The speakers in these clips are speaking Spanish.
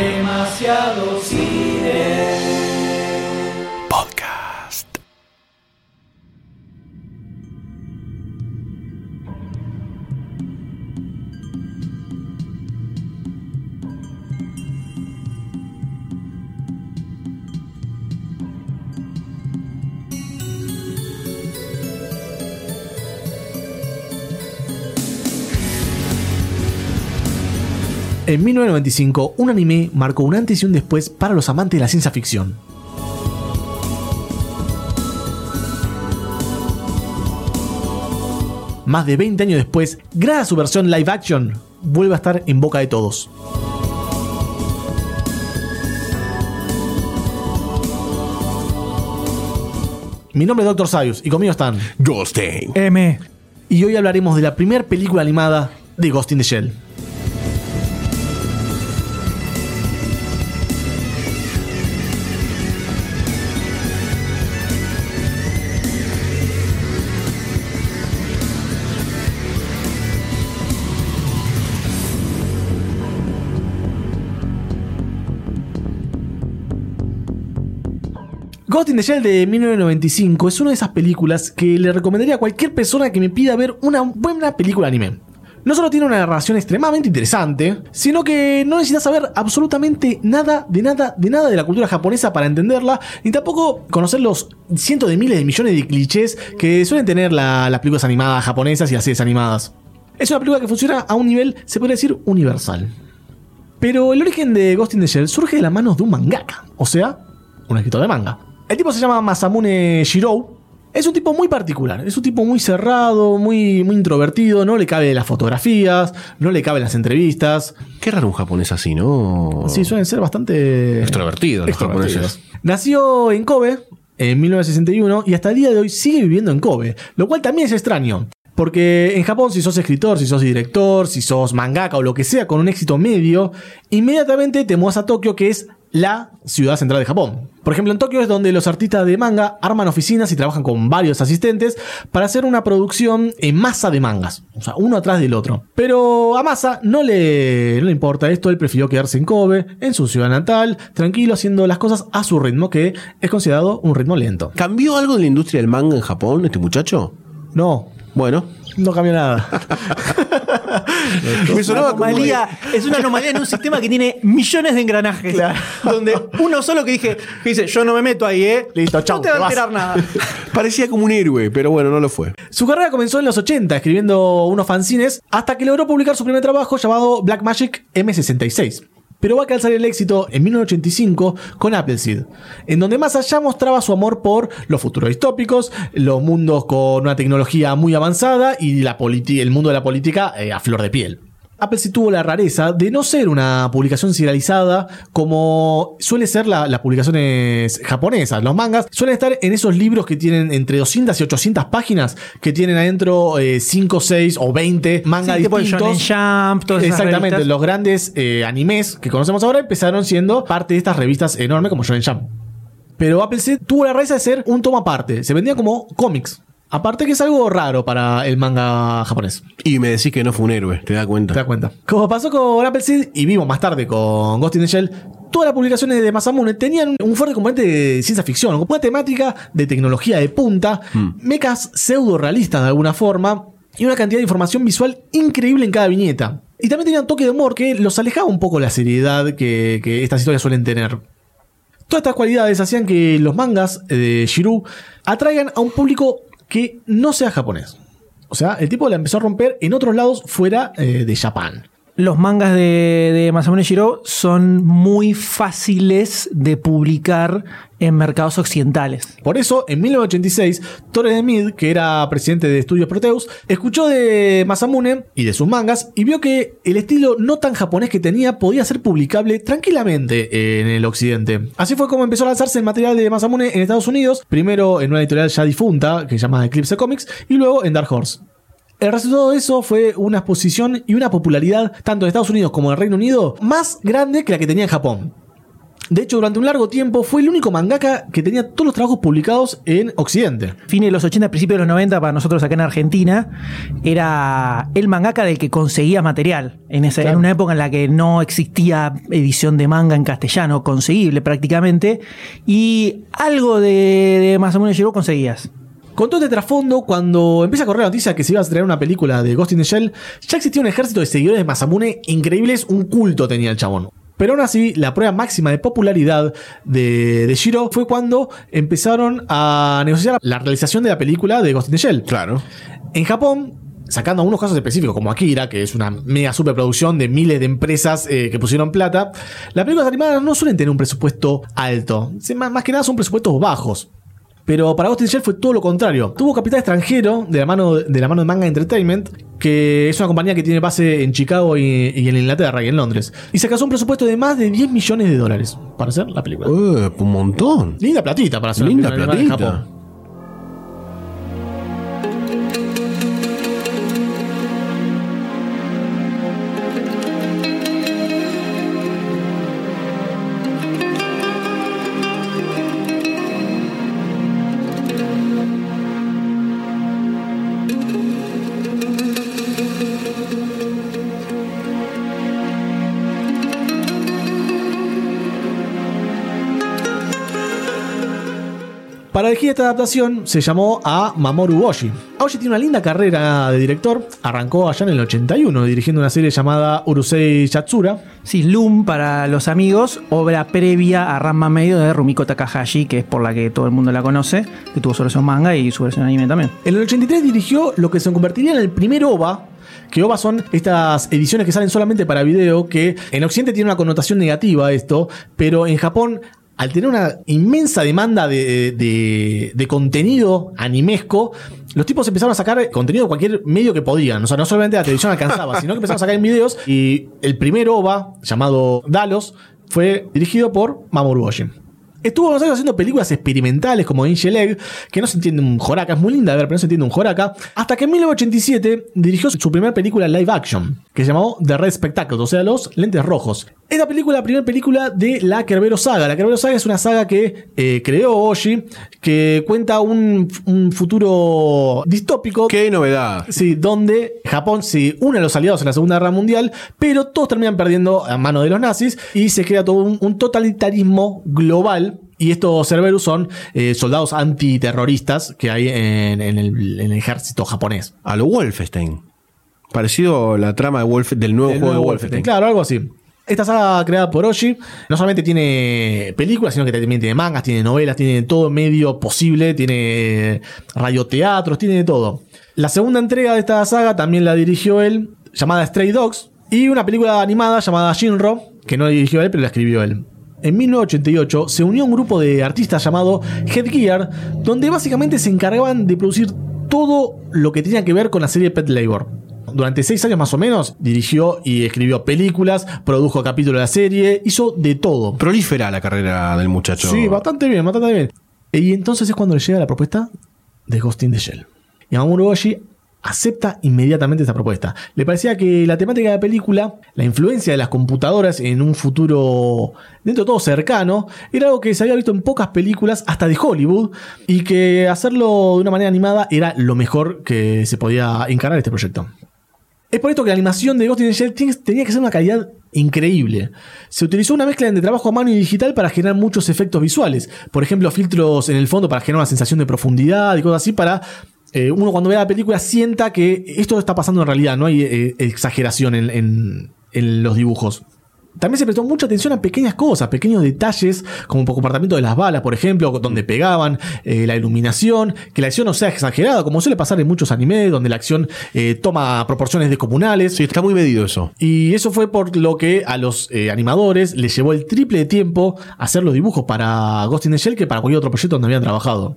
Demasiado cine. En 1995, un anime marcó un antes y un después para los amantes de la ciencia ficción. Más de 20 años después, gracias a su versión live action, vuelve a estar en boca de todos. Mi nombre es Dr. Sayus y conmigo están Goldstein. M. y hoy hablaremos de la primera película animada de Ghost in the Shell. Ghost in the Shell de 1995 es una de esas películas que le recomendaría a cualquier persona que me pida ver una buena película anime. No solo tiene una narración extremadamente interesante, sino que no necesitas saber absolutamente nada, de nada, de nada de la cultura japonesa para entenderla, ni tampoco conocer los cientos de miles de millones de clichés que suelen tener la- las películas animadas japonesas y las series animadas. Es una película que funciona a un nivel, se podría decir, universal. Pero el origen de Ghost in the Shell surge de las manos de un mangaka, o sea, un escritor de manga. El tipo se llama Masamune Shirou. Es un tipo muy particular, es un tipo muy cerrado, muy, muy introvertido, no le cabe las fotografías, no le caben las entrevistas. Qué raro un japonés así, ¿no? Sí, suelen ser bastante Extrovertidos los japoneses. Nació en Kobe en 1961 y hasta el día de hoy sigue viviendo en Kobe, lo cual también es extraño. Porque en Japón, si sos escritor, si sos director, si sos mangaka o lo que sea con un éxito medio, inmediatamente te mudas a Tokio, que es la ciudad central de Japón. Por ejemplo, en Tokio es donde los artistas de manga arman oficinas y trabajan con varios asistentes para hacer una producción en masa de mangas. O sea, uno atrás del otro. Pero a Masa no le, no le importa esto, él prefirió quedarse en Kobe, en su ciudad natal, tranquilo, haciendo las cosas a su ritmo, que es considerado un ritmo lento. ¿Cambió algo en la industria del manga en Japón este muchacho? No, Bueno, no cambió nada. me sonaba como Anomalía, es una anomalía en un sistema que tiene millones de engranajes. Donde uno solo que dije, que dice, yo no me meto ahí, eh. Listo, chau, No te va a vas. enterar nada. parecía como un héroe, pero bueno, no lo fue. Su carrera comenzó en los 80 escribiendo unos fanzines hasta que logró publicar su primer trabajo llamado Black Magic M66. Pero va a calzar el éxito en 1985 con Appleseed, en donde más allá mostraba su amor por los futuros distópicos, los mundos con una tecnología muy avanzada y el mundo de la política eh, a flor de piel. Appleseed tuvo la rareza de no ser una publicación serializada como suele ser la- las publicaciones japonesas. Los mangas suelen estar en esos libros que tienen entre 200 y 800 páginas, que tienen adentro eh, 5, 6 o 20 mangas Sí, distintos. Jump, todas Exactamente, los grandes eh, animes que conocemos ahora empezaron siendo parte de estas revistas enormes como Shonen Jump. Pero Appleseed tuvo la rareza de ser un tomo aparte, se vendía como cómics. Aparte que es algo raro para el manga japonés. Y me decís que no fue un héroe, ¿te das cuenta? ¿Te das cuenta? Como pasó con Appleseed y vimos más tarde con Ghost in the Shell, todas las publicaciones de Masamune tenían un fuerte componente de ciencia ficción, una temática de tecnología de punta, mechas pseudo realistas de alguna forma y una cantidad de información visual increíble en cada viñeta. Y también tenían un toque de humor que los alejaba un poco de la seriedad que, que estas historias suelen tener. Todas estas cualidades hacían que los mangas de Shiru atraigan a un público que no sea japonés. O sea, el tipo la empezó a romper en otros lados fuera eh, de Japón. Los mangas de, Masamune Shiro son muy fáciles de publicar en mercados occidentales. Por eso, en 1986, Torres de Mid, que era presidente de Estudios Proteus, escuchó de Masamune y de sus mangas y vio que el estilo no tan japonés que tenía podía ser publicable tranquilamente en el occidente. Así fue como empezó a lanzarse el material de Masamune en Estados Unidos, primero en una editorial ya difunta que se llama Eclipse Comics y luego en Dark Horse. El resultado de eso fue una exposición y una popularidad tanto en Estados Unidos como en el Reino Unido más grande que la que tenía en Japón. De hecho, durante un largo tiempo fue el único mangaka que tenía todos los trabajos publicados en Occidente. Fines de los 80, principios de los 90, para nosotros acá en Argentina, era el mangaka del que conseguía material. En, esa, Claro. en una época en la que no existía edición de manga en castellano, conseguible prácticamente, y algo de, de Masamune Shirow conseguías. Con todo este trasfondo, cuando empieza a correr la noticia que se iba a traer una película de Ghost in the Shell, ya existía un ejército de seguidores de Masamune increíbles, un culto tenía el chabón. Pero aún así, la prueba máxima de popularidad de, de Shiro fue cuando empezaron a negociar la realización de la película de Ghost in the Shell. Claro. En Japón, sacando algunos casos específicos como Akira, que es una mega superproducción de miles de empresas eh, que pusieron plata, las películas animadas no suelen tener un presupuesto alto. Más que nada son presupuestos bajos. Pero para Ghost in Shell fue todo lo contrario. Tuvo capital extranjero de la mano de, la mano de Manga Entertainment, que es una compañía que tiene base en Chicago y, y en Inglaterra y en Londres. Y se casó un presupuesto de más de 10 millones de dólares para hacer la película. Eh, un montón. Linda platita para hacer Linda una película en platita. Japón. Elegir esta adaptación se llamó a Mamoru Oshii. Oshii tiene una linda carrera de director. Arrancó allá en el 81 dirigiendo una serie llamada Urusei Yatsura. Sí, Loom para los amigos, obra previa a Ranma Medio de Rumiko Takahashi, que es por la que todo el mundo la conoce, que tuvo su versión manga y su versión anime también. En el 83 dirigió lo que se convertiría en el primer OVA. Que OVA son estas ediciones que salen solamente para video, que en Occidente tiene una connotación negativa esto, pero en Japón, al tener una inmensa demanda de, de- contenido animesco, los tipos empezaron a sacar contenido de cualquier medio que podían. O sea, no solamente la televisión alcanzaba, sino que empezaron a sacar en videos. Y el primer OVA, llamado Dalos, fue dirigido por Mamoru Oshii. Estuvo unos años haciendo películas experimentales como Angel Egg, que no se entiende un joraca, es muy linda de ver, pero no se entiende un joraca, hasta que en 1987 dirigió su primera película live action, que se llamó The Red Spectacle, o sea, Los Lentes Rojos. Esta película, la primera película de la Kerbero Saga. La Kerbero Saga es una saga que eh, creó Oshi, que cuenta un, un futuro distópico. Qué novedad. Sí, donde Japón se une a los aliados en la Segunda Guerra Mundial, pero todos terminan perdiendo a mano de los nazis y se crea todo un, un totalitarismo global. Y estos Cerberus son eh, soldados antiterroristas que hay en, en el, en el ejército japonés. A lo Wolfenstein. Parecido a la trama de Wolf, del nuevo juego nuevo de Wolfenstein. Claro, algo así. Esta saga creada por Oshi no solamente tiene películas, sino que también tiene mangas, tiene novelas, tiene todo medio posible, tiene radioteatros, tiene de todo. La segunda entrega de esta saga también la dirigió él, llamada Stray Dogs, y una película animada llamada Shinro, que no la dirigió él, pero la escribió él. En 1988 se unió un grupo de artistas llamado Headgear, donde básicamente se encargaban de producir todo lo que tenía que ver con la serie Pet Labor. Durante seis años más o menos dirigió y escribió películas, produjo capítulos de la serie, hizo de todo. Prolífera la carrera del muchacho. Sí, bastante bien, bastante bien. Y entonces es cuando le llega la propuesta de Ghost in the Shell. Y Mamoru Oshii acepta inmediatamente esta propuesta. Le parecía que la temática de la película, la influencia de las computadoras en un futuro dentro de todo cercano, era algo que se había visto en pocas películas, hasta de Hollywood, y que hacerlo de una manera animada era lo mejor que se podía encarar este proyecto. Es por esto que la animación de Ghost in the Shell tenía que ser una calidad increíble. Se utilizó una mezcla de trabajo a mano y digital para generar muchos efectos visuales. Por ejemplo, filtros en el fondo para generar una sensación de profundidad y cosas así para eh, uno cuando vea la película sienta que esto está pasando en realidad, no hay eh, exageración en los dibujos. También se prestó mucha atención a pequeñas cosas, pequeños detalles, como el comportamiento de las balas, por ejemplo, donde pegaban, eh, la iluminación, que la acción no sea exagerada, como suele pasar en muchos animes, donde la acción eh, toma proporciones descomunales. Sí, está muy medido eso. Y eso fue por lo que a los eh, animadores les llevó el triple de tiempo hacer los dibujos para Ghost in the Shell que para cualquier otro proyecto donde habían trabajado.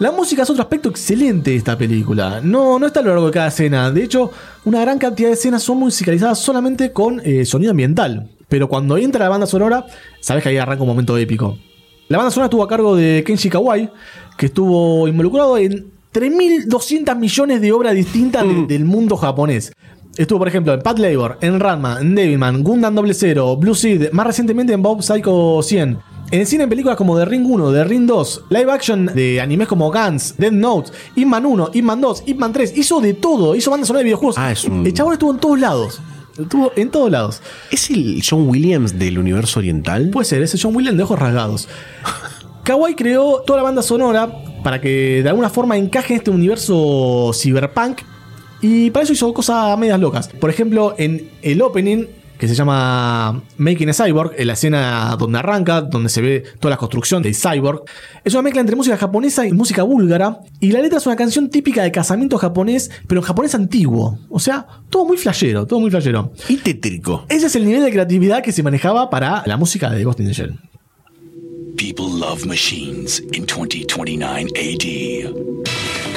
La música es otro aspecto excelente de esta película. No, no está a lo largo de cada escena. De hecho, una gran cantidad de escenas son musicalizadas solamente con eh, sonido ambiental. Pero cuando entra la banda sonora, sabes que ahí arranca un momento épico. La banda sonora estuvo a cargo de Kenshi Kawai, que estuvo involucrado en 3.200 millones de obras distintas de- del mundo japonés. Estuvo, por ejemplo, en Pat Labor, en Ranma, en Devilman, Gundam 00, Blue Seed, más recientemente en Bob Psycho 100. En el cine, en películas como The Ring 1, The Ring 2, live action de animes como Guns, Dead Note, Ip Man 1, Ip Man 2, Ip Man 3, hizo de todo, hizo banda sonora de videojuegos. Ah, es un- El chabón estuvo en todos lados. Estuvo en todos lados. ¿Es el John Williams del universo oriental? Puede ser, ese John Williams de ojos rasgados. Kawai creó toda la banda sonora para que de alguna forma encaje en este universo cyberpunk y para eso hizo cosas medias locas. Por ejemplo, en el opening que se llama Making a Cyborg, en la escena donde arranca, donde se ve toda la construcción del cyborg, es una mezcla entre música japonesa y música búlgara, y la letra es una canción típica de casamiento japonés, pero en japonés antiguo. O sea, todo muy flashero, todo muy flashero. Y tétrico. Ese es el nivel de creatividad que se manejaba para la música de Ghost in the Shell. People love machines in 2029 AD.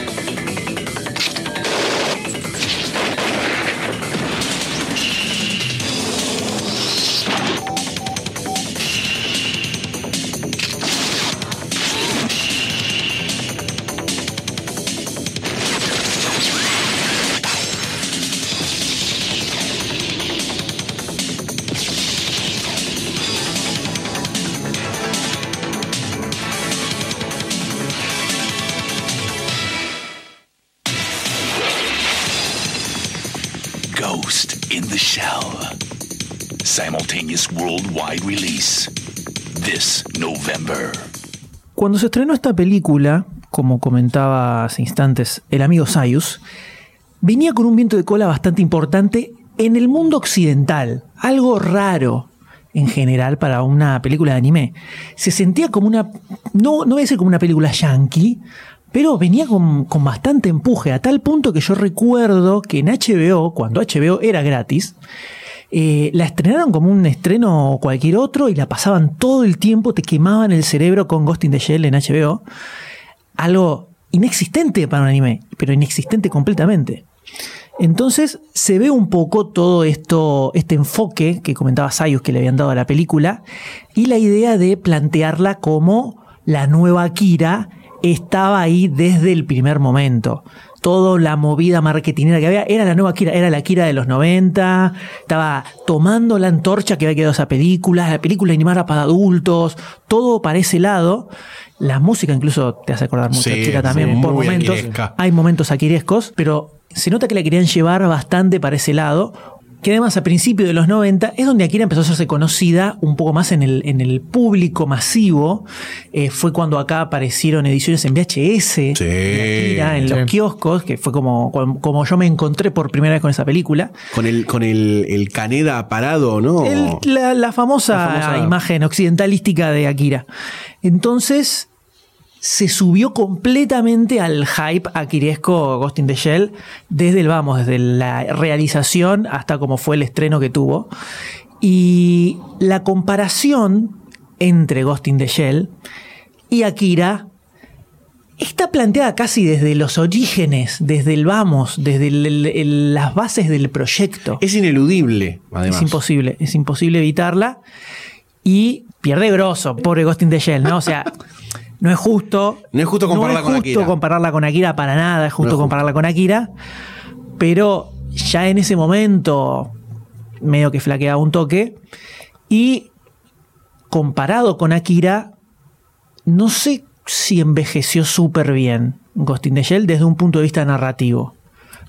Cuando se estrenó esta película, como comentaba hace instantes el amigo Sayus, venía con un viento de cola bastante importante en el mundo occidental, algo raro en general para una película de anime. Se sentía como una, no, no voy a decir como una película yankee, pero venía con, con bastante empuje, a tal punto que yo recuerdo que en HBO, cuando HBO era gratis, eh, la estrenaron como un estreno cualquier otro y la pasaban todo el tiempo, te quemaban el cerebro con Ghost in the Shell en HBO. Algo inexistente para un anime, pero inexistente completamente. Entonces se ve un poco todo esto, este enfoque que comentaba Sayus que le habían dado a la película y la idea de plantearla como la nueva Akira estaba ahí desde el primer momento. Toda la movida marketingera que había era la nueva Akira, era la Akira de los 90, estaba tomando la antorcha que había quedado esa película, la película animada para adultos, todo para ese lado. La música incluso te hace acordar mucho Sí, a Akira también sí, por momentos. aquiresca. Hay momentos aquirescos, pero se nota que la querían llevar bastante para ese lado. Que además a principios de los 90 es donde Akira empezó a hacerse conocida un poco más en el, en el público masivo. Eh, fue cuando acá aparecieron ediciones en VHS Sí, de Akira, en sí. los kioscos, que fue como, como yo me encontré por primera vez con esa película. Con el, con el, el Caneda parado, ¿no? El- la, la famosa La famosa- imagen occidentalística de Akira. Entonces se subió completamente al hype aquiresco Ghost in the Shell desde el vamos, desde la realización hasta como fue el estreno que tuvo. Y la comparación entre Ghost in the Shell y Akira está planteada casi desde los orígenes, desde el vamos, desde el- el- el- las bases del proyecto. Es ineludible, además. Es imposible, es imposible evitarla. Y pierde grosso, pobre Ghost in the Shell, ¿no? O sea, no es justo. No es justo compararla no con es justo Akira. compararla con Akira para nada, es justo No es compararla con Akira. Pero ya en ese momento, medio que flaqueaba un toque. Y comparado con Akira, no sé si envejeció súper bien Ghost in the Shell desde un punto de vista narrativo.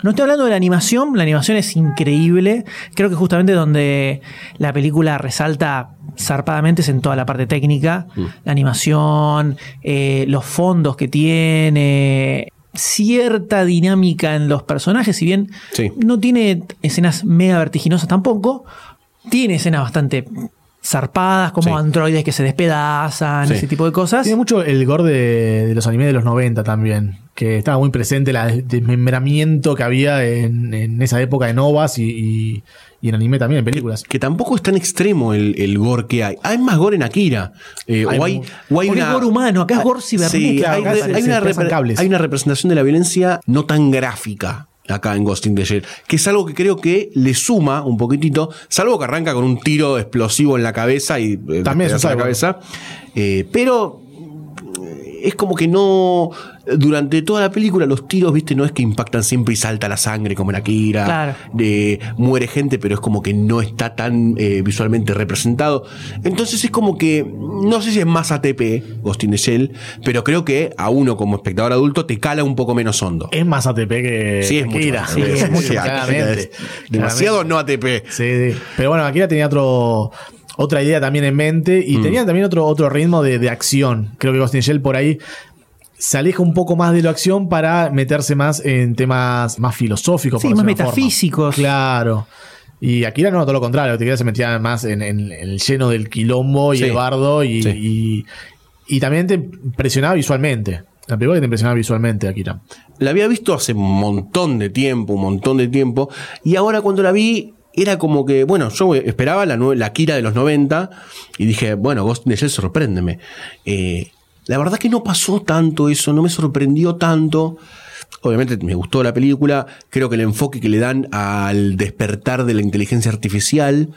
No estoy hablando de la animación, la animación es increíble. Creo que justamente donde la película resalta zarpadamente es en toda la parte técnica, la animación, eh, los fondos que tiene, cierta dinámica en los personajes, si bien Sí. no tiene escenas mega vertiginosas tampoco, tiene escenas bastante zarpadas, como Sí. androides que se despedazan, Sí. ese tipo de cosas. Tiene mucho el gore de, de los animes de los 90 también, que estaba muy presente el desmembramiento que había en, en esa época en ovas y, y- y en anime también, en películas. Que tampoco es tan extremo el, el gore que hay. Hay más gore en Akira. Eh, Hay o hay, o hay Porque es gore humano, acá es gore cibernético. Sí, Claro, hay, se- hay se una hay una representación de la violencia no tan gráfica acá en Ghost in the Shell, que es algo que creo que le suma un poquitito, salvo que arranca con un tiro explosivo en la cabeza y eh, También es la cabeza. Eh, pero es como que no. Durante toda la película, los tiros, viste, no es que impactan siempre y salta la sangre como en Akira. Claro. De, muere gente, pero es como que no está tan eh, visualmente representado. Entonces es como que. No sé si es más ATP, Ghost in the Shell, pero creo que a uno como espectador adulto te cala un poco menos hondo. Es más ATP que Sí, es mucho Akira. más Sí, es mucho claramente. es Demasiado no ATP. Sí, sí. Pero bueno, Akira tenía otro, otra idea también en mente Mm. y tenía también otro, otro ritmo de, de acción. Creo que Ghost in Shell por ahí se aleja un poco más de la acción para meterse más en temas más filosóficos. Sí, por más forma. metafísicos. Claro. Y Akira no, todo lo contrario. Akira se metía más en, en- en el lleno del quilombo y Sí. el bardo y, Sí. y, y también te impresionaba visualmente. La película que te impresionaba visualmente, Akira. La había visto hace un montón de tiempo, un montón de tiempo. Y ahora cuando la vi, era como que, bueno, yo esperaba la, la Kira de los 90 y dije, bueno, Ghost in the Shell, sorpréndeme. Eh, la verdad que no pasó tanto eso, no me sorprendió tanto. Obviamente me gustó la película, creo que el enfoque que le dan al despertar de la inteligencia artificial,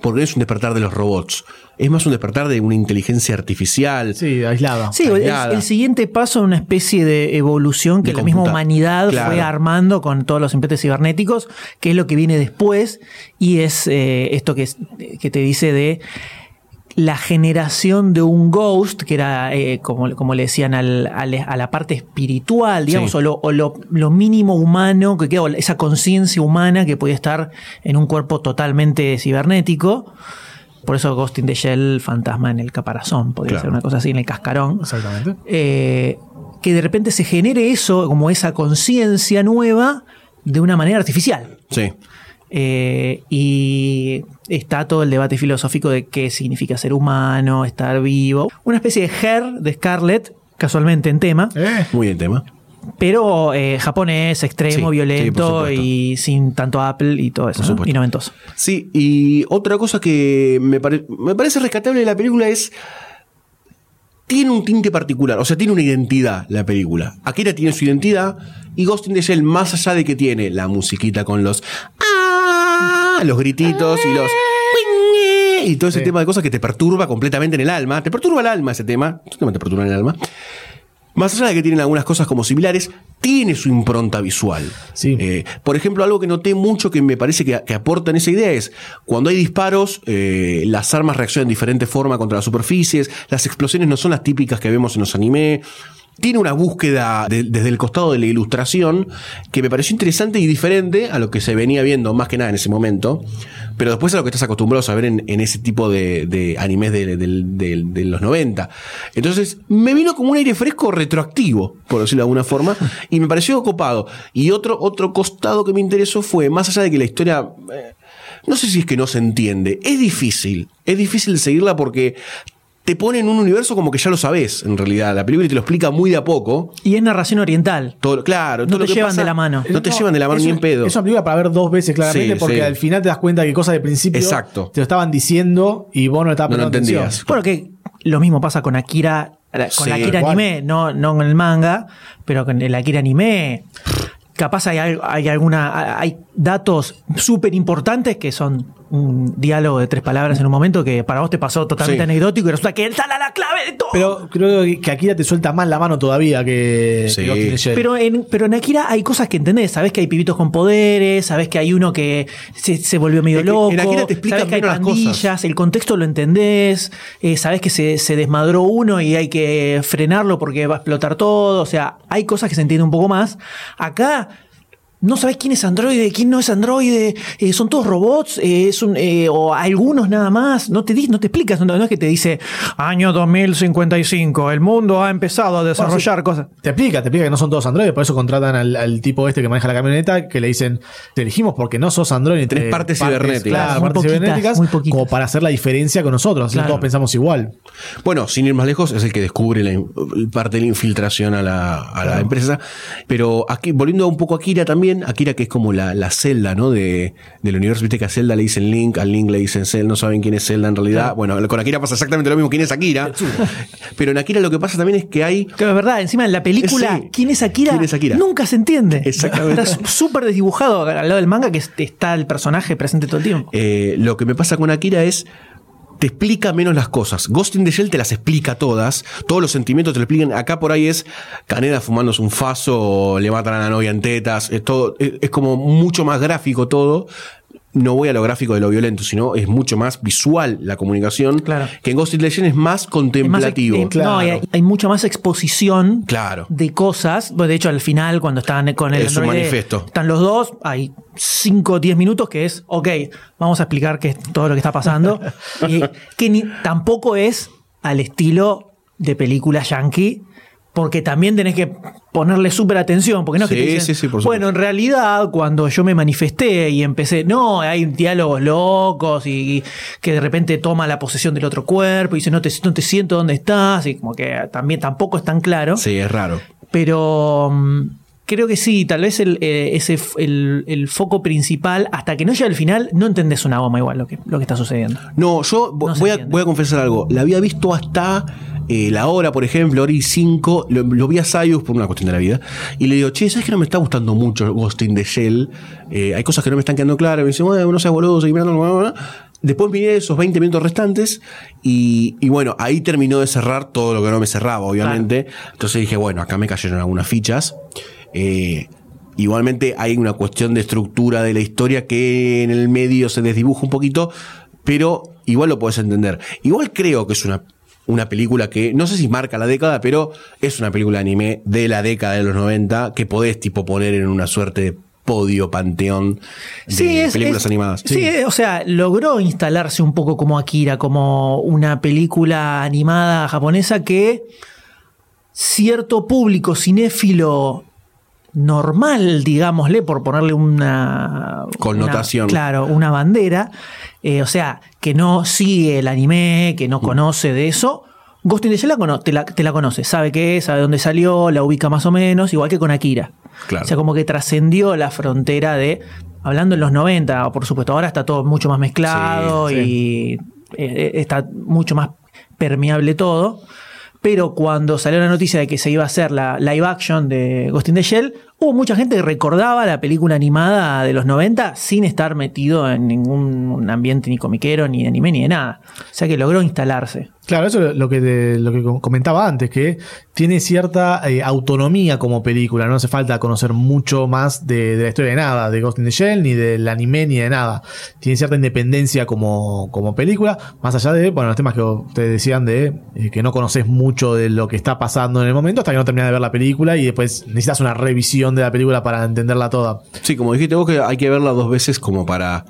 porque no es un despertar de los robots, es más un despertar de una inteligencia artificial. Sí, aislada. Sí, el, Aislada. el siguiente paso es una especie de evolución que De la misma humanidad Claro. fue armando con todos los implantes cibernéticos, que es lo que viene después, y es eh, esto que, es- que te dice de la generación de un ghost, que era, eh, como, como le decían, al- al- a la parte espiritual, digamos, Sí. o, lo, o lo- lo mínimo humano que queda, o esa conciencia humana que podía estar en un cuerpo totalmente cibernético. Por eso Ghost in the Shell, fantasma en el caparazón, podría Claro. ser una cosa así, en el cascarón. Exactamente. Eh, que de repente se genere eso, como esa conciencia nueva, de una manera artificial. Sí. Eh, y está todo el debate filosófico de qué significa ser humano, estar vivo. Una especie de Her de Scarlett, casualmente en tema, Eh, Muy bien tema. pero eh, japonés, extremo, Sí, violento y sin tanto Apple y todo eso, ¿no? y noventoso. Sí, y otra cosa que me, pare- me parece rescatable de la película es. Tiene un tinte particular, o sea, tiene una identidad la película. Akira tiene su identidad y Ghost in the Shell, más allá de que tiene la musiquita con los. ¡Ah! Los grititos y los. y todo ese Sí. tema de cosas que te perturba completamente en el alma. Te perturba el alma ese tema. Totalmente te perturba en el alma. Más allá de que tienen algunas cosas como similares, tiene su impronta visual. Sí. Eh, por ejemplo, algo que noté mucho que me parece que, que aporta en esa idea es cuando hay disparos, eh, las armas reaccionan de diferente forma contra las superficies, las explosiones no son las típicas que vemos en los anime. Tiene una búsqueda de- desde el costado de la ilustración que me pareció interesante y diferente a lo que se venía viendo más que nada en ese momento, pero después a lo que estás acostumbrado a ver en, en ese tipo de, animes de, los 90. Entonces me vino como un aire fresco retroactivo, por decirlo de alguna forma, y me pareció copado. Y otro, otro costado que me interesó fue, más allá de que la historia... eh, no sé si es que no se entiende. Es difícil. Es difícil seguirla porque te pone en un universo como que ya lo sabes, en realidad. La película te lo explica muy de a poco. Y es narración oriental. Todo, claro, No todo lo te que llevan pasa- de la mano. No te llevan de la mano ni un- en pedo. Es una película para ver dos veces claramente Sí, porque sí. al final te das cuenta que cosas de principio Exacto. te lo estaban diciendo y vos no le estabas No lo prestando entendías. Bueno, que lo mismo pasa con Akira, con Sí, la Akira igual. anime, no, no con el manga, pero con el Akira anime. Capaz hay, hay alguna. hay datos súper importantes que son un diálogo de tres palabras en un momento que para vos te pasó totalmente Sí. anecdótico y resulta que él está la clave de todo. Pero creo que Akira te suelta más la mano todavía que, Sí. que. Pero en, pero en Akira hay cosas que entendés. Sabés que hay pibitos con poderes, sabés que hay uno que se, se volvió medio Es que loco. en Akira te explican sabés que hay menos las cosas. pandillas, el contexto lo entendés. eh, sabés que se, se desmadró uno y hay que frenarlo porque va a explotar todo. O sea, hay cosas que se entienden un poco más. Acá no sabes quién es androide, quién no es androide, eh, son todos robots, eh, es un, eh, o algunos nada más, no te, no te explicas, no, no es que te dice año 2055, el mundo ha empezado a desarrollar cosas. Te explica, te explica que no son todos androides, por eso contratan al, al tipo este que maneja la camioneta, que le dicen, te elegimos porque no sos androide. Tenés te- partes cibernéticas. Claro, Muy partes poquitas, cibernéticas, muy poquitas. como para hacer la diferencia con nosotros, así Claro. todos pensamos igual. Bueno, sin ir más lejos, es el que descubre la parte de la infiltración a la, a la empresa. Pero aquí, volviendo un poco a Akira también, Akira que es como la, la celda, ¿no? De, del universo, viste que a Zelda le dicen Link, al Link le dicen Cell, no saben quién es Zelda en realidad. Bueno, con Akira pasa exactamente lo mismo, quién es Akira. Pero en Akira lo que pasa también es que hay Claro, es verdad, encima en la película, Sí. ¿quién es Akira? ¿Quién es Akira? Nunca se entiende. Exactamente. Está súper desdibujado al lado del manga que es- está el personaje presente todo el tiempo. Eh, lo que me pasa con Akira es te explica menos las cosas. Ghost in the Shell te las explica todas, todos los sentimientos te lo explican. Acá por ahí es Caneda fumándose un faso, le matan a la novia en tetas, es, todo, es, es como mucho más gráfico todo. No voy a lo gráfico de lo violento, sino es mucho más visual la comunicación. Claro. Que en Ghost in the Shell es más Es más, contemplativo. eh, no, hay, hay mucha más exposición Claro. de cosas. Bueno, de hecho, al final, cuando están con el Es un manifiesto. están los dos, hay 5 o 10 minutos que es, ok, vamos a explicar qué es todo lo que está pasando. y que ni- tampoco es al estilo de película yankee. Porque también tenés que ponerle súper atención, porque no es que Sí, te dicen, sí, sí, por bueno, en realidad cuando yo me manifesté y empecé, no, hay diálogos locos y, y que de repente toma la posesión del otro cuerpo y dice, no te, no te siento dónde estás, y como que también tampoco es tan claro. Sí, es raro. Pero mm, creo que sí, tal vez el, eh, ese, el, el foco principal, hasta que no llegue al final, no entendés una goma igual lo que, lo que está sucediendo. No, yo No voy, a, voy a confesar algo. La había visto hasta eh, la hora, por ejemplo, hora y cinco. Lo, lo vi a Sayus por una cuestión de la vida. Y le digo, che, ¿sabes que no me está gustando mucho Ghost in the Shell? Eh, hay cosas que no me están quedando claras. Me dice, bueno, no seas boludo, seguí mirando. bla, bla, bla". Después miré esos 20 minutos restantes y, y bueno, ahí terminó de cerrar todo lo que no me cerraba, obviamente. Entonces dije, bueno, acá me cayeron algunas fichas. Eh, Igualmente hay una cuestión de estructura de la historia que en el medio se desdibuja un poquito, pero igual lo puedes entender. Igual creo que es una, una película que, no sé si marca la década, pero es una película anime de la década de los 90 que podés tipo poner en una suerte de podio, panteón de películas es- animadas. Sí, o sea, logró instalarse un poco como Akira, como una película animada japonesa que cierto público cinéfilo normal, digámosle, por ponerle una Connotación. una- claro, una bandera, eh, o sea, que no sigue el anime, que Mm. no conoce de eso. Ghost in the Shell la te, la, te la conoce, sabe qué es, sabe dónde salió, la ubica más o menos, igual que con Akira. Claro. O sea, como que trascendió la frontera de, hablando en los 90, por supuesto, ahora está todo mucho más mezclado Sí, y eh, está mucho más permeable todo. Pero cuando salió la noticia de que se iba a hacer la live action de Ghost in the Shell, hubo mucha gente recordaba la película animada de los 90 sin estar metido en ningún ambiente ni comiquero, ni de anime, ni de nada. O sea que logró instalarse. Claro, eso es lo que, lo que comentaba antes, que tiene cierta eh, autonomía como película. No hace falta conocer mucho más de, de la historia de nada, de Ghost in the Shell, ni del anime, ni de nada. Tiene cierta independencia como, como película, más allá de bueno, los temas que ustedes decían de eh, que no conoces mucho de lo que está pasando en el momento hasta que no terminas de ver la película y después necesitas una revisión de la película para entenderla toda. Sí, como dijiste vos, que hay que verla dos veces como para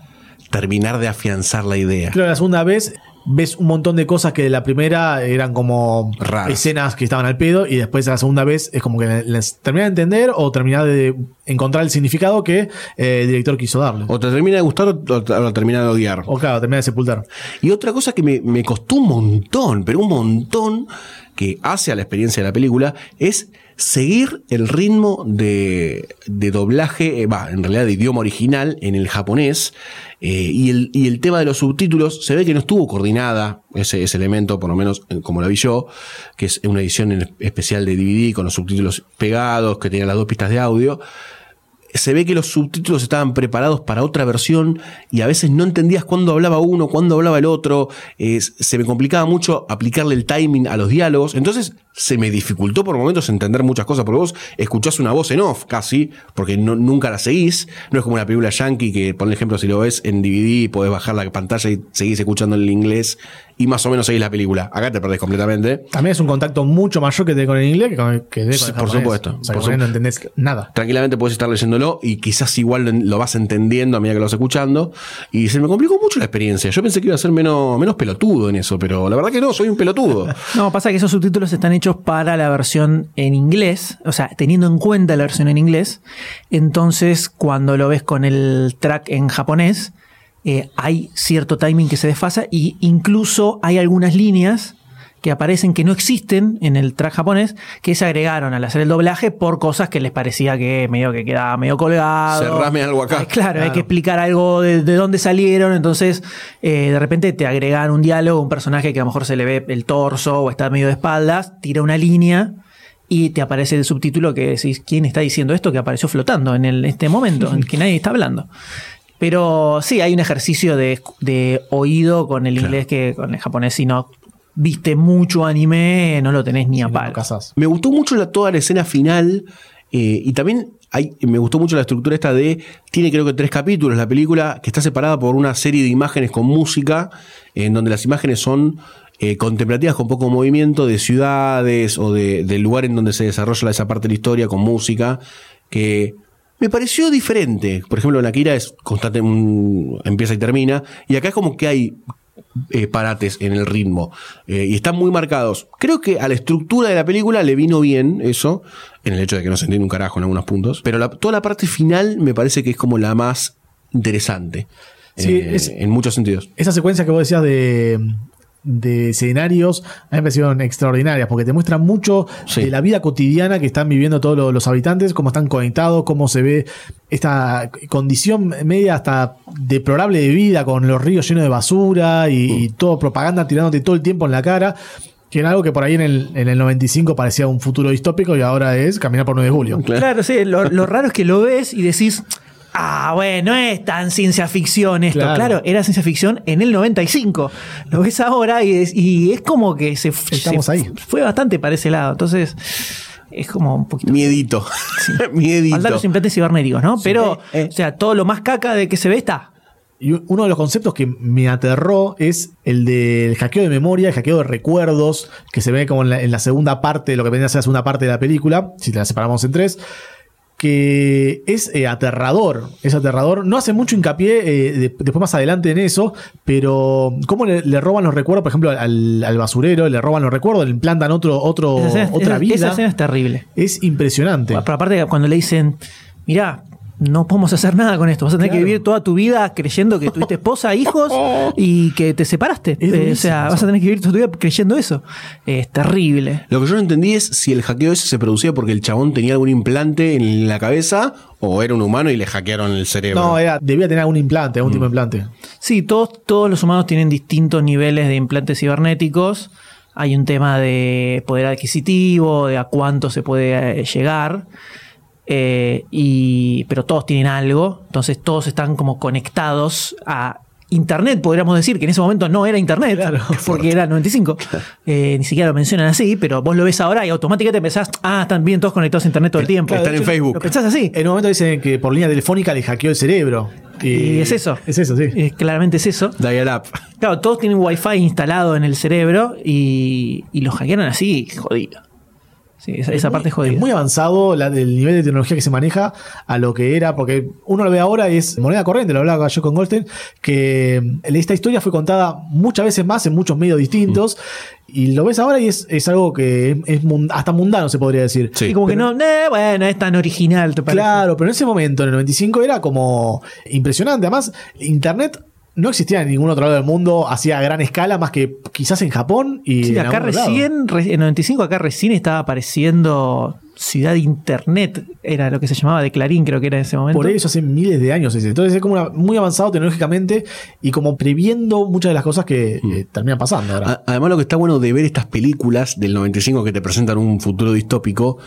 terminar de afianzar la idea. Que la segunda vez ves un montón de cosas que de la primera eran como Raras. escenas que estaban al pedo y después la segunda vez es como que les terminas de entender o terminar de encontrar el significado que eh, el director quiso darle. O, O te termina de gustar o te, o te termina de odiar. claro, termina de sepultar. Y otra cosa que me, me costó un montón, pero un montón, que hace a la experiencia de la película, es seguir el ritmo de, doblaje, eh, va, en realidad de idioma original en el japonés, eh, y, el, tema de los subtítulos, se ve que no estuvo coordinada ese, elemento, por lo menos eh, como la vi yo, que es una edición especial de DVD con los subtítulos pegados, que tenía las dos pistas de audio se ve que los subtítulos estaban preparados para otra versión y a veces no entendías cuándo hablaba uno, cuándo hablaba el otro. Se me complicaba mucho aplicarle el timing a los diálogos. Entonces se me dificultó por momentos entender muchas cosas, porque vos escuchás una voz en off casi, porque no- nunca la seguís. No es como una película yankee que, por ejemplo, si lo ves en DVD, podés bajar la pantalla y seguís escuchando en el inglés y más o menos seguís la película. Acá te perdés completamente. También es un contacto mucho mayor que te con el inglés que con, que tenés con Sí, el por supuesto, O sea, por no entendés nada. Tranquilamente puedes estar leyéndolo y quizás igual lo- lo vas entendiendo a medida que lo vas escuchando. Y se me complicó mucho la experiencia. Yo pensé que iba a ser menos, menos pelotudo en eso, pero la verdad que no, soy un pelotudo. No, pasa que esos subtítulos están hechos para la versión en inglés, o sea, teniendo en cuenta la versión en inglés. Entonces, cuando lo ves con el track en japonés, eh, hay cierto timing que se desfasa y incluso hay algunas líneas que aparecen que no existen en el track japonés, que se agregaron al hacer el doblaje por cosas que les parecía que medio que quedaba medio colgado. Cerrame algo acá. Ay, Claro, hay que explicar algo de, de dónde salieron, entonces eh, de repente te agregan un diálogo, un personaje que a lo mejor se le ve el torso o está medio de espaldas, tira una línea y te aparece el subtítulo que decís, ¿quién está diciendo esto que apareció flotando en el- este momento en que nadie está hablando? Pero sí, hay un ejercicio de, de oído con el inglés que con el japonés, si no viste mucho anime, no lo tenés ni a no palo. Me gustó mucho la, toda la escena final eh, y también hay, me gustó mucho la estructura esta de, tiene creo que tres capítulos la película, que está separada por una serie de imágenes con música, en donde las imágenes son eh, contemplativas con poco movimiento de ciudades o de, del lugar en donde se desarrolla esa parte de la historia con música, que me pareció diferente. Por ejemplo, en Akira es constante, un- empieza y termina, y acá es como que hay eh, parates en el ritmo eh, y están muy marcados. Creo que a la estructura de la película le vino bien eso, en el hecho de que no se entiende un carajo en algunos puntos, pero la- toda la parte final me parece que es como la más interesante. Sí, eh, es- en muchos sentidos. Esa secuencia que vos decías de, de escenarios, a mí me parecieron extraordinarias porque te muestran mucho Sí. de la vida cotidiana que están viviendo todos los, los habitantes, cómo están conectados, cómo se ve esta condición media hasta deplorable de vida con los ríos llenos de basura y, y todo propaganda tirándote todo el tiempo en la cara. Que era algo que por ahí en el, en el 95 parecía un futuro distópico y ahora es caminar por 9 de julio. Claro, sí, lo, lo raro es que lo ves y decís, ah, bueno, no es tan ciencia ficción esto. Claro. Claro, era ciencia ficción en el 95. Lo ves ahora y es, y es como que se, Estamos se ahí. fue bastante para ese lado. Entonces, es como un poquito. Miedito. Miedito. Faltan los implantes cibernéticos, ¿no? Pero, Eh, eh. o sea, todo lo más caca de que se ve está. Y uno de los conceptos que me aterró es el del hackeo de memoria, el hackeo de recuerdos, que se ve como en la, en la segunda parte, lo que vendría a ser la segunda parte de la película, si la separamos en tres, que es eh, aterrador, es aterrador. No hace mucho hincapié eh, de- después más adelante en eso, pero cómo le, le roban los recuerdos, por ejemplo, al, al basurero, le roban los recuerdos, le implantan otro, otro, escena, otra esa- vida. esa escena es terrible. es impresionante. Pero aparte, cuando le dicen, mirá, no podemos hacer nada con esto. Vas a tener que vivir toda tu vida creyendo que tuviste esposa, hijos y que te separaste. Es Eh, o sea, vas a tener que vivir toda tu vida creyendo eso. Es terrible. Lo que yo no entendí es si el hackeo ese se producía porque el chabón tenía algún implante en la cabeza o era un humano y le hackearon el cerebro. No, era, debía tener algún implante, algún tipo de implante. Sí, todos, todos los humanos tienen distintos niveles de implantes cibernéticos. Hay un tema de poder adquisitivo, de a cuánto se puede eh, llegar. Eh, y, pero todos tienen algo. Entonces todos están como conectados a Internet, podríamos decir, que en ese momento no era Internet, porque era el 95. Eh, ni siquiera lo mencionan así, pero vos lo ves ahora y automáticamente pensás, ah, están bien todos conectados a Internet todo el tiempo. Están en Facebook. Lo pensás así. En un momento dicen que por línea telefónica le hackeó el cerebro. Y es eso. Es eso, sí. Eh, claramente es eso. Dial up. Claro, todos tienen wifi instalado en el cerebro y, y los hackearon así, jodido. Sí, esa, parte es jodida. Es muy avanzado la, del nivel de tecnología que se maneja a lo que era, porque uno lo ve ahora y es moneda corriente, lo hablaba yo con Goldstein, que mm, esta historia fue contada muchas veces más en muchos medios distintos. Y lo ves ahora y es, es algo que es, hasta mundano, se podría decir. Sí. y como que no, eh, bueno, es tan original, ¿te parece? Claro, pero en ese momento, en el 95, era como impresionante. Además, Internet no existía en ningún otro lado del mundo así a gran escala, más que quizás en Japón y Sí, en acá recién, re- en 95 acá recién estaba apareciendo Ciudad Internet, era lo que se llamaba de Clarín, creo que era en ese momento. Por eso hace miles de años ese. Entonces es como una- muy avanzado tecnológicamente y como previendo muchas de las cosas que eh, terminan pasando ahora. A- Además, lo que está bueno de ver estas películas del 95 que te presentan un futuro distópico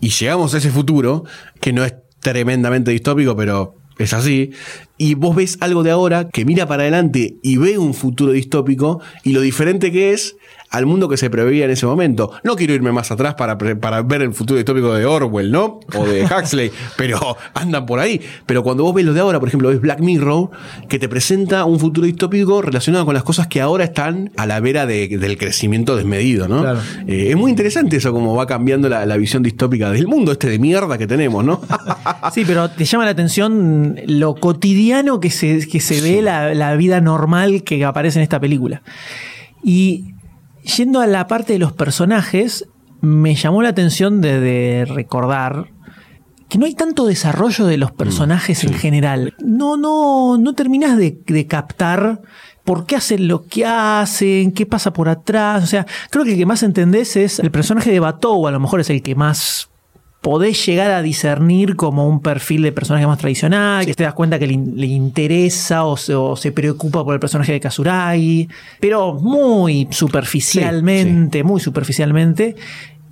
y llegamos a ese futuro que no es tremendamente distópico, pero es así. Y vos ves algo de ahora que mira para adelante y ve un futuro distópico y lo diferente que es al mundo que se preveía en ese momento. No quiero irme más atrás para, para ver el futuro distópico de Orwell, ¿no? O de Huxley, pero andan por ahí. Pero cuando vos ves lo de ahora, por ejemplo, ves Black Mirror, que te presenta un futuro distópico relacionado con las cosas que ahora están a la vera de- del crecimiento desmedido, ¿no? Claro. Eh, es muy interesante eso, cómo va cambiando la, la visión distópica del mundo este de mierda que tenemos, ¿no? Sí, pero te llama la atención lo cotidiano que se, que se ve la, la vida normal que aparece en esta película. Y yendo a la parte de los personajes, me llamó la atención de, de recordar que no hay tanto desarrollo de los personajes en general. No, no, no terminas de, de captar por qué hacen lo que hacen, qué pasa por atrás. O sea, creo que el que más entendés es el personaje de Batou, a lo mejor es el que más podés llegar a discernir como un perfil de personaje más tradicional, que te das cuenta que le, le interesa o se, o se preocupa por el personaje de Kazuragi, pero muy superficialmente, muy superficialmente.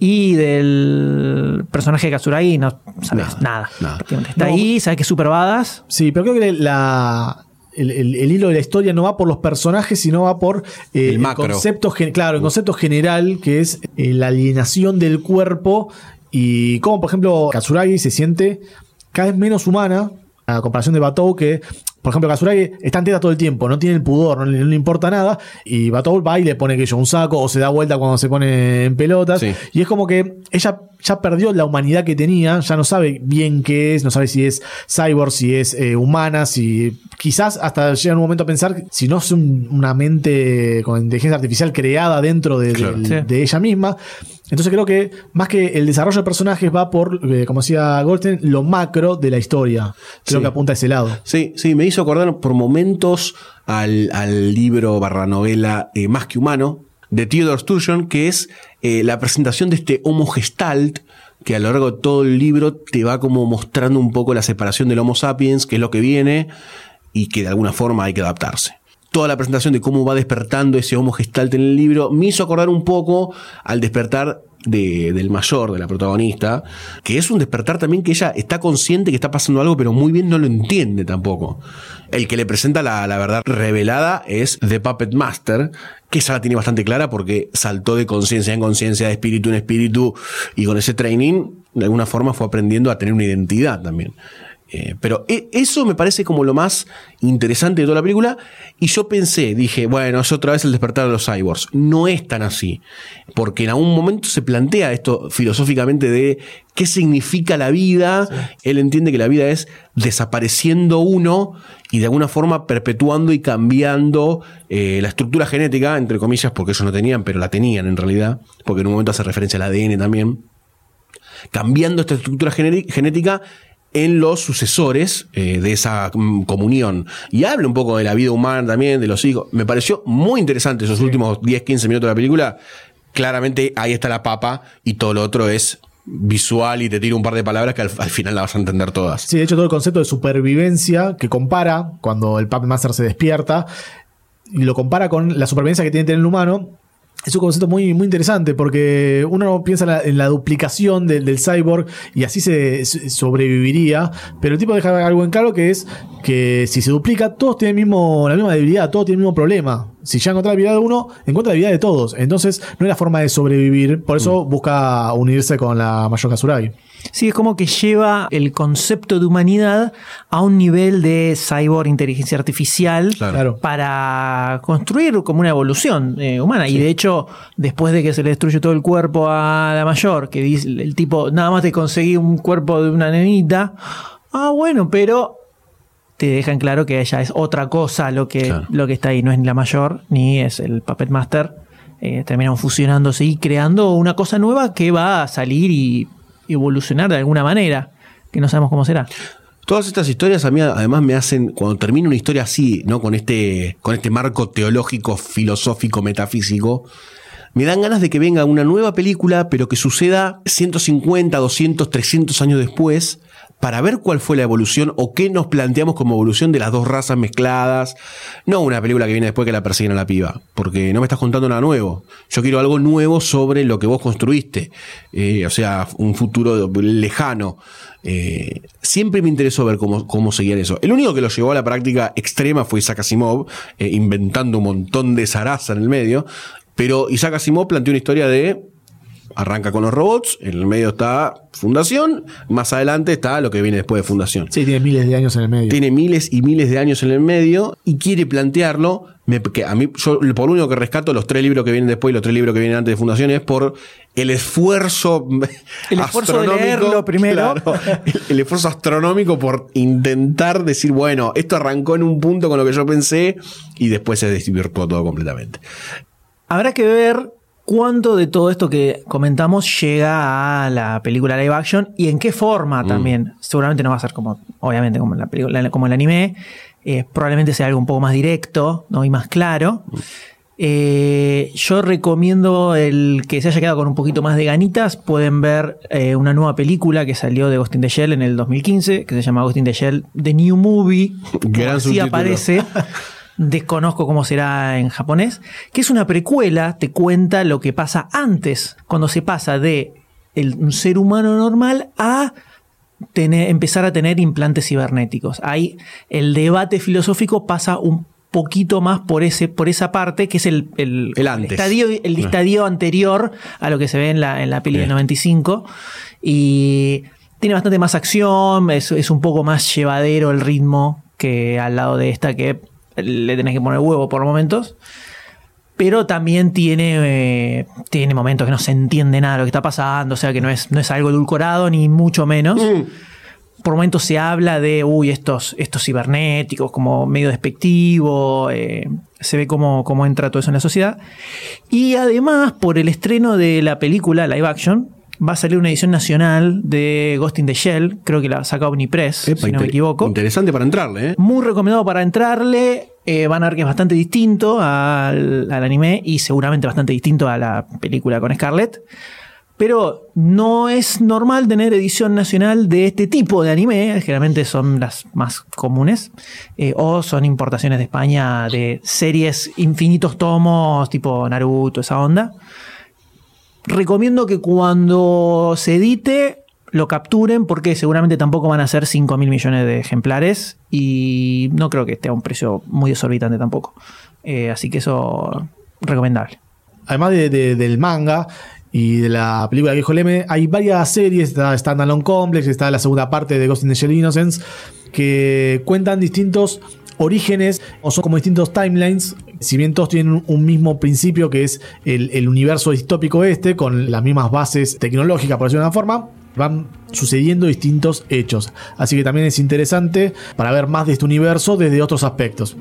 Y del personaje de Kazuragi no sabes Nada, nada. nada. prácticamente. Está No. ahí, sabes que es super badass. Sí, pero creo que la, el, el- el hilo de la historia no va por los personajes, sino va por eh, El macro. concepto, gen- claro, el concepto general que es eh, la alienación del cuerpo y cómo, por ejemplo, Katsuragi se siente cada vez menos humana a comparación de Batou que por ejemplo, Katsuragi está en teta todo el tiempo, no tiene el pudor, no le, no le importa nada. Y Batou va y le pone que yo un saco o se da vuelta cuando se pone en pelotas. Sí. Y es como que ella ya perdió la humanidad que tenía, ya no sabe bien qué es, no sabe si es cyborg, si es eh, humana, si quizás hasta llega un momento a pensar si no es un- una mente con inteligencia artificial creada dentro de, Claro. del- Sí. de ella misma. Entonces creo que más que el desarrollo de personajes va por, eh, como decía Goldstein, lo macro de la historia. Creo Sí. que apunta a ese lado. Sí, sí, me hizo acordar por momentos al, al libro barra novela eh, Más que Humano de Theodore Sturgeon, que es eh, la presentación de este Homo Gestalt, que a lo largo de todo el libro te va como mostrando un poco la separación del Homo sapiens, que es lo que viene, y que de alguna forma hay que adaptarse. Toda la presentación de cómo va despertando ese Homo Gestalt en el libro me hizo acordar un poco al despertar de- del mayor, de la protagonista, que es un despertar también que ella está consciente que está pasando algo, pero muy bien no lo entiende tampoco. El que le presenta la, la verdad revelada es The Puppet Master, que esa la tiene bastante clara porque saltó de conciencia en conciencia, de espíritu en espíritu, y con ese training, de alguna forma fue aprendiendo a tener una identidad también. Eh, pero e- eso me parece como lo más interesante de toda la película. Y yo pensé, dije, bueno, es otra vez el despertar de los cyborgs. No es tan así. Porque en algún momento se plantea esto filosóficamente de qué significa la vida. Él entiende que la vida es desapareciendo uno y de alguna forma perpetuando y cambiando eh, la estructura genética, entre comillas, porque ellos no tenían, pero la tenían en realidad. Porque en un momento hace referencia al ADN también cambiando esta estructura gené- genética en los sucesores eh, de esa mm, comunión. Y habla un poco de la vida humana también, de los hijos. Me pareció muy interesante esos últimos 10, 15 minutos de la película. Claramente ahí está la papa y todo lo otro es visual y te tiro un par de palabras que al, al final la vas a entender todas. Sí, de hecho, todo el concepto de supervivencia que compara cuando el Puppet Master se despierta y lo compara con la supervivencia que tiene que tener el humano. Es un concepto muy, muy interesante porque uno piensa en la, en la duplicación del, del cyborg y así se, se sobreviviría, pero el tipo deja algo en claro que es que si se duplica, todos tienen mismo, la misma debilidad, todos tienen el mismo problema. Si ya encuentra la debilidad de uno, encuentra la debilidad de todos. Entonces no es la forma de sobrevivir, por eso busca unirse con la Mayor Kazuragi. Sí, es como que lleva el concepto de humanidad a un nivel de cyborg inteligencia artificial Claro. para construir como una evolución eh, humana. Y de hecho, después de que se le destruye todo el cuerpo a la mayor, que dice el tipo, nada más te conseguí un cuerpo de una nenita. Ah, bueno, pero te dejan claro que ella es otra cosa lo que, Claro. lo que está ahí. No es ni la mayor, ni es el Puppet Master. Eh, terminan fusionándose y creando una cosa nueva que va a salir y evolucionar de alguna manera, que no sabemos cómo será. Todas estas historias a mí además me hacen, cuando termina una historia así, ¿no? Con este, con este marco teológico, filosófico, metafísico, me dan ganas de que venga una nueva película, pero que suceda 150, 200, 300 años después, para ver cuál fue la evolución o qué nos planteamos como evolución de las dos razas mezcladas. No una película que viene después que la persiguen a la piba, porque no me estás contando nada nuevo. Yo quiero algo nuevo sobre lo que vos construiste. Eh, o sea, un futuro lejano. Eh, siempre me interesó ver cómo, cómo seguían eso. El único que lo llevó a la práctica extrema fue Isaac Asimov, eh, inventando un montón de zaraza en el medio. Pero Isaac Asimov planteó una historia de arranca con los robots, en el medio está Fundación, más adelante está lo que viene después de Fundación. Sí, tiene miles de años en el medio. Tiene miles y miles de años en el medio y quiere plantearlo. me- que a mí, yo por único que rescato los tres libros que vienen después y los tres libros que vienen antes de Fundación es por el esfuerzo. El esfuerzo de leerlo primero. claro, el, el esfuerzo astronómico por intentar decir, bueno, esto arrancó en un punto con lo que yo pensé y después se desvirtuó todo completamente. Habrá que ver cuánto de todo esto que comentamos llega a la película live action y en qué forma también. Seguramente no va a ser como, obviamente, como la película, como el anime. Eh, probablemente sea algo un poco más directo ¿no? y más claro. Eh, yo recomiendo el que se haya quedado con un poquito más de ganitas. Pueden ver eh, una nueva película que salió de Ghost in the Shell en el 2015, que se llama Ghost in the Shell The New Movie. Gran Así subtítulo. aparece. Desconozco cómo será en japonés. Que es una precuela, te cuenta lo que pasa antes, cuando se pasa de el- un ser humano normal a tener- empezar a tener implantes cibernéticos. Ahí el debate filosófico pasa un poquito más por ese por esa parte que es el, el, El antes. estadio, el estadio anterior a lo que se ve en la, en la peli del 95 y tiene bastante más acción es, es un poco más llevadero el ritmo que al lado de esta que le tenés que poner huevo por momentos pero también tiene, eh, tiene momentos que no se entiende nada de lo que está pasando, o sea que no es, no es algo edulcorado ni mucho menos. Por momentos se habla de, uy, estos, estos cibernéticos, como medio despectivo, eh, se ve cómo, cómo entra todo eso en la sociedad. Y además, por el estreno de la película live action, va a salir una edición nacional de Ghost in the Shell, creo que la saca Omnipress, Epa, si no me equivoco. Interesante para entrarle, ¿eh? Muy recomendado para entrarle. Eh, van a ver que es bastante distinto al, al anime y seguramente bastante distinto a la película con Scarlett. Pero no es normal tener edición nacional de este tipo de anime, generalmente son las más comunes, eh, o son importaciones de España de series infinitos tomos, tipo Naruto, esa onda. Recomiendo que cuando se edite lo capturen porque seguramente tampoco van a ser 5 mil millones de ejemplares y no creo que esté a un precio muy exorbitante tampoco. Eh, así que eso recomendable. Además de- de- del manga y de la película de Viejo Leme, hay varias series. Está Standalone Complex, está la segunda parte de Ghost in the Shell Innocence, que cuentan distintos orígenes o son como distintos timelines. Si bien todos tienen un, mismo principio, que es el, el universo distópico este, con las mismas bases tecnológicas, por decirlo de una forma, van sucediendo distintos hechos. Así que también es interesante para ver más de este universo desde otros aspectos.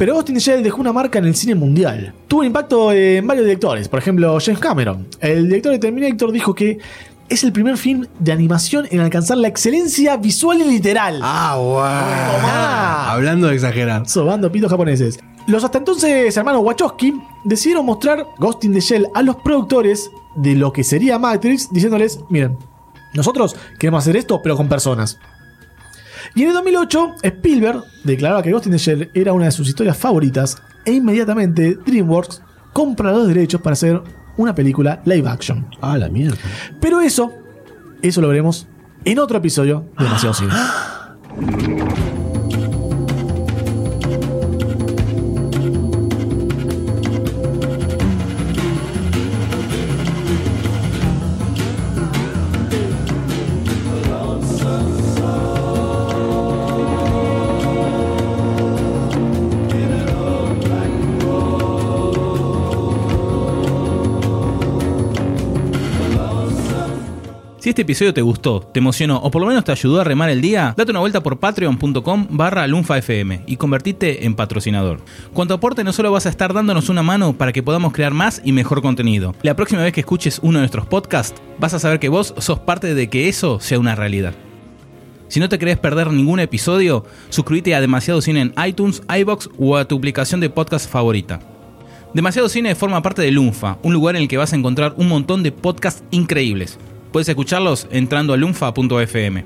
Pero Ghost in the Shell dejó una marca en el cine mundial. Tuvo un impacto en varios directores, por ejemplo James Cameron. El director de Terminator dijo que es el primer film de animación en alcanzar la excelencia visual y literal. Ah, wow. Hablando de exagerar. Sobando pitos japoneses. Los hasta entonces hermanos Wachowski decidieron mostrar Ghost in the Shell a los productores de lo que sería Matrix, diciéndoles, miren, nosotros queremos hacer esto, pero con personas. Y en el 2008, Spielberg declaraba que Ghost in the Shell era una de sus historias favoritas e inmediatamente DreamWorks compra los derechos para hacer una película live action. Ah, la mierda. Pero eso, eso lo veremos en otro episodio de Demasiado Cine. Si este episodio te gustó, te emocionó o por lo menos te ayudó a remar el día, date una vuelta por patreon.com barra lunfafm y convertite en patrocinador. Con tu aporte no solo vas a estar dándonos una mano para que podamos crear más y mejor contenido. La próxima vez que escuches uno de nuestros podcasts, vas a saber que vos sos parte de que eso sea una realidad. Si no te querés perder ningún episodio, suscríbete a Demasiado Cine en iTunes, iBox o a tu aplicación de podcast favorita. Demasiado Cine forma parte de Lunfa, un lugar en el que vas a encontrar un montón de podcasts increíbles. Puedes escucharlos entrando a lunfa.fm.